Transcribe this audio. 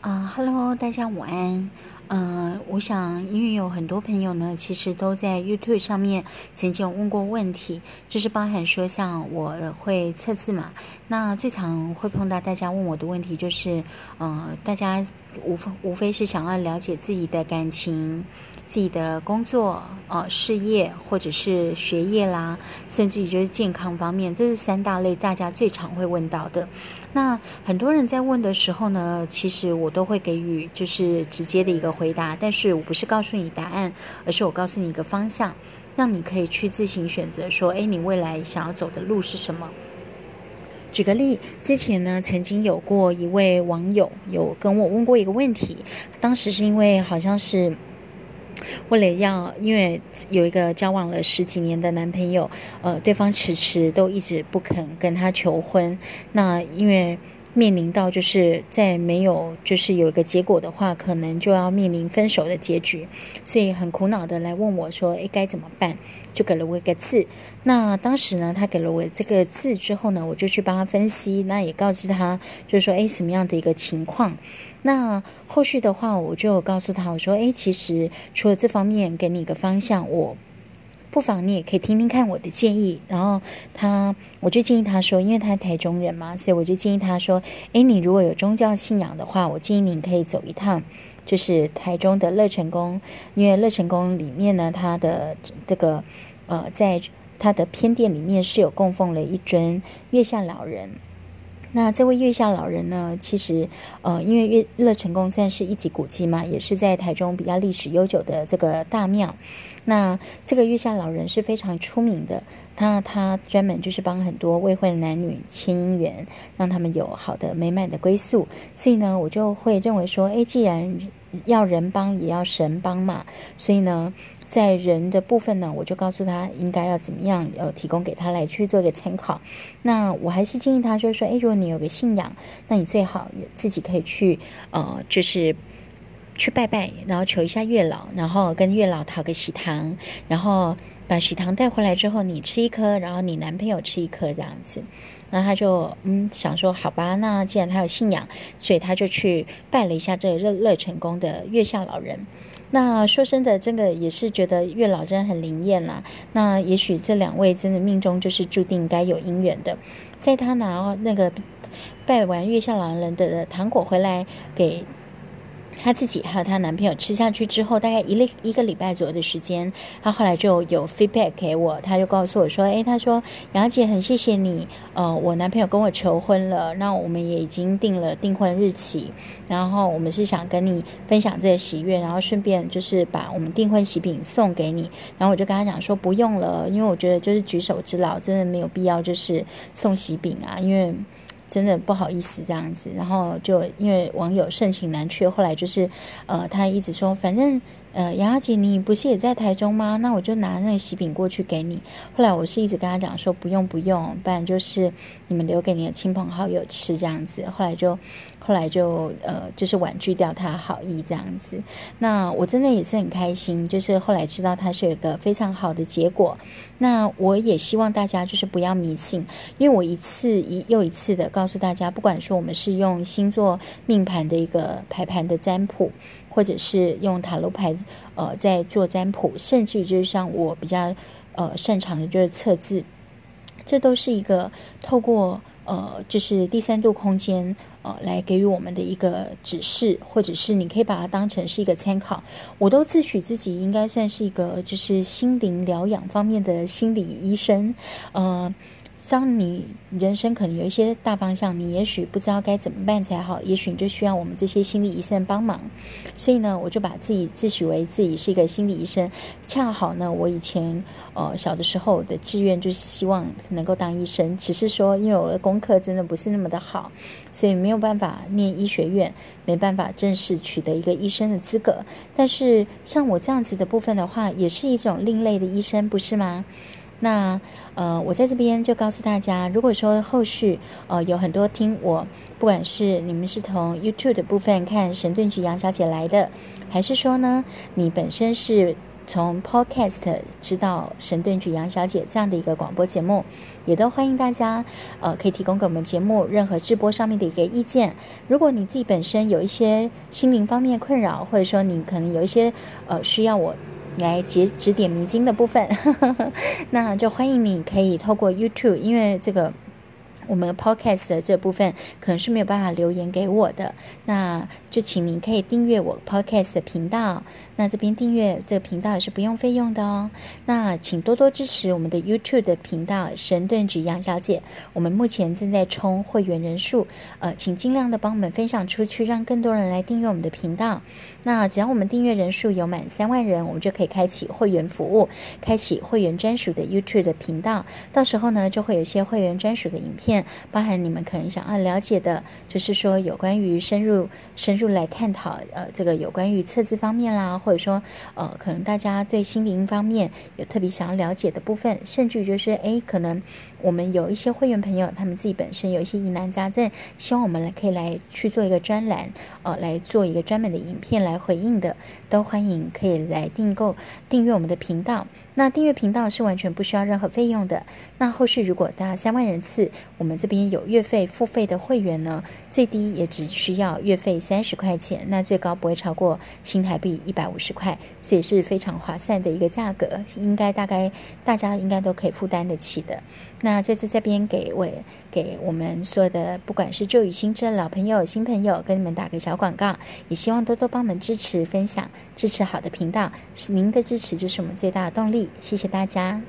啊，Hello，大家午安。嗯，我想，因为有很多朋友呢，其实都在 YouTube 上面曾经有问过问题，就是包含说，像我会测试嘛，那最常会碰到大家问我的问题就是，呃，大家无非无非是想要了解自己的感情。自己的工作、呃事业或者是学业啦，甚至于就是健康方面，这是三大类大家最常会问到的。那很多人在问的时候呢，其实我都会给予就是直接的一个回答，但是我不是告诉你答案，而是我告诉你一个方向，让你可以去自行选择，说，哎，你未来想要走的路是什么？举个例，之前呢，曾经有过一位网友有跟我问过一个问题，当时是因为好像是。为了要，因为有一个交往了十几年的男朋友，呃，对方迟迟都一直不肯跟他求婚，那因为。面临到就是在没有就是有一个结果的话，可能就要面临分手的结局，所以很苦恼的来问我说：“诶，该怎么办？”就给了我一个字。那当时呢，他给了我这个字之后呢，我就去帮他分析，那也告知他，就是说：“诶，什么样的一个情况？”那后续的话，我就告诉他我说：“诶，其实除了这方面给你一个方向，我。”不妨你也可以听听看我的建议，然后他我就建议他说，因为他台中人嘛，所以我就建议他说，诶，你如果有宗教信仰的话，我建议你可以走一趟，就是台中的乐成宫，因为乐成宫里面呢，它的这个呃，在它的偏殿里面是有供奉了一尊月下老人。那这位月下老人呢？其实，呃，因为月乐成功算是一级古迹嘛，也是在台中比较历史悠久的这个大庙。那这个月下老人是非常出名的，他他专门就是帮很多未婚男女牵姻缘，让他们有好的美满的归宿。所以呢，我就会认为说，哎，既然要人帮，也要神帮嘛，所以呢。在人的部分呢，我就告诉他应该要怎么样，呃，提供给他来去做一个参考。那我还是建议他，就是说，诶，如果你有个信仰，那你最好自己可以去，呃，就是去拜拜，然后求一下月老，然后跟月老讨个喜糖，然后把喜糖带回来之后，你吃一颗，然后你男朋友吃一颗，这样子。那他就嗯想说，好吧，那既然他有信仰，所以他就去拜了一下这乐乐成功的月下老人。那说真的，真的也是觉得月老真的很灵验啦。那也许这两位真的命中就是注定该有姻缘的。在他拿那个拜完月下老人的糖果回来给。她自己还有她男朋友吃下去之后，大概一个一个礼拜左右的时间，她后来就有 feedback 给我，她就告诉我说：“诶，她说杨姐很谢谢你，呃，我男朋友跟我求婚了，那我们也已经定了订婚日期，然后我们是想跟你分享这个喜悦，然后顺便就是把我们订婚喜饼送给你。然后我就跟她讲说不用了，因为我觉得就是举手之劳，真的没有必要就是送喜饼啊，因为。”真的不好意思这样子，然后就因为网友盛情难却，后来就是，呃，他一直说，反正。呃，杨小姐，你不是也在台中吗？那我就拿那个喜饼过去给你。后来我是一直跟他讲说，不用不用，不然就是你们留给你的亲朋好友吃这样子。后来就，后来就呃，就是婉拒掉他好意这样子。那我真的也是很开心，就是后来知道他是有一个非常好的结果。那我也希望大家就是不要迷信，因为我一次一又一次的告诉大家，不管说我们是用星座命盘的一个排盘的占卜。或者是用塔罗牌，呃，在做占卜，甚至于就是像我比较呃擅长的就是测字，这都是一个透过呃就是第三度空间呃来给予我们的一个指示，或者是你可以把它当成是一个参考。我都自诩自己应该算是一个就是心灵疗养方面的心理医生，呃。当你人生可能有一些大方向，你也许不知道该怎么办才好，也许你就需要我们这些心理医生帮忙。所以呢，我就把自己自诩为自己是一个心理医生。恰好呢，我以前呃小的时候的志愿就是希望能够当医生，只是说因为我的功课真的不是那么的好，所以没有办法念医学院，没办法正式取得一个医生的资格。但是像我这样子的部分的话，也是一种另类的医生，不是吗？那呃，我在这边就告诉大家，如果说后续呃有很多听我，不管是你们是从 YouTube 的部分看神盾局杨小姐来的，还是说呢，你本身是从 Podcast 知道神盾局杨小姐这样的一个广播节目，也都欢迎大家呃可以提供给我们节目任何直播上面的一个意见。如果你自己本身有一些心灵方面困扰，或者说你可能有一些呃需要我来指指点迷津的部分，那就欢迎你可以透过 YouTube，因为这个。我们 podcast 的这部分可能是没有办法留言给我的，那就请您可以订阅我 podcast 的频道。那这边订阅这个频道也是不用费用的哦。那请多多支持我们的 YouTube 的频道神盾局杨小姐。我们目前正在冲会员人数，呃，请尽量的帮我们分享出去，让更多人来订阅我们的频道。那只要我们订阅人数有满三万人，我们就可以开启会员服务，开启会员专属的 YouTube 的频道。到时候呢，就会有一些会员专属的影片，包含你们可能想要了解的，就是说有关于深入深入来探讨，呃，这个有关于测字方面啦，或者说，呃，可能大家对心灵方面有特别想要了解的部分，甚至于就是，哎，可能我们有一些会员朋友，他们自己本身有一些疑难杂症，希望我们来可以来去做一个专栏，呃，来做一个专门的影片来回应的，都欢迎可以来订购订阅我们的频道。那订阅频道是完全不需要任何费用的。那后续如果大家三万人次，我们这边有月费付费的会员呢，最低也只需要月费三十块钱，那最高不会超过新台币一百五十块，所以是非常划算的一个价格，应该大概大家应该都可以负担得起的。那这次这边给我给我们所有的不管是旧与新这老朋友、新朋友，跟你们打个小广告，也希望多多帮我们支持分享，支持好的频道，是您的支持就是我们最大的动力。谢谢大家。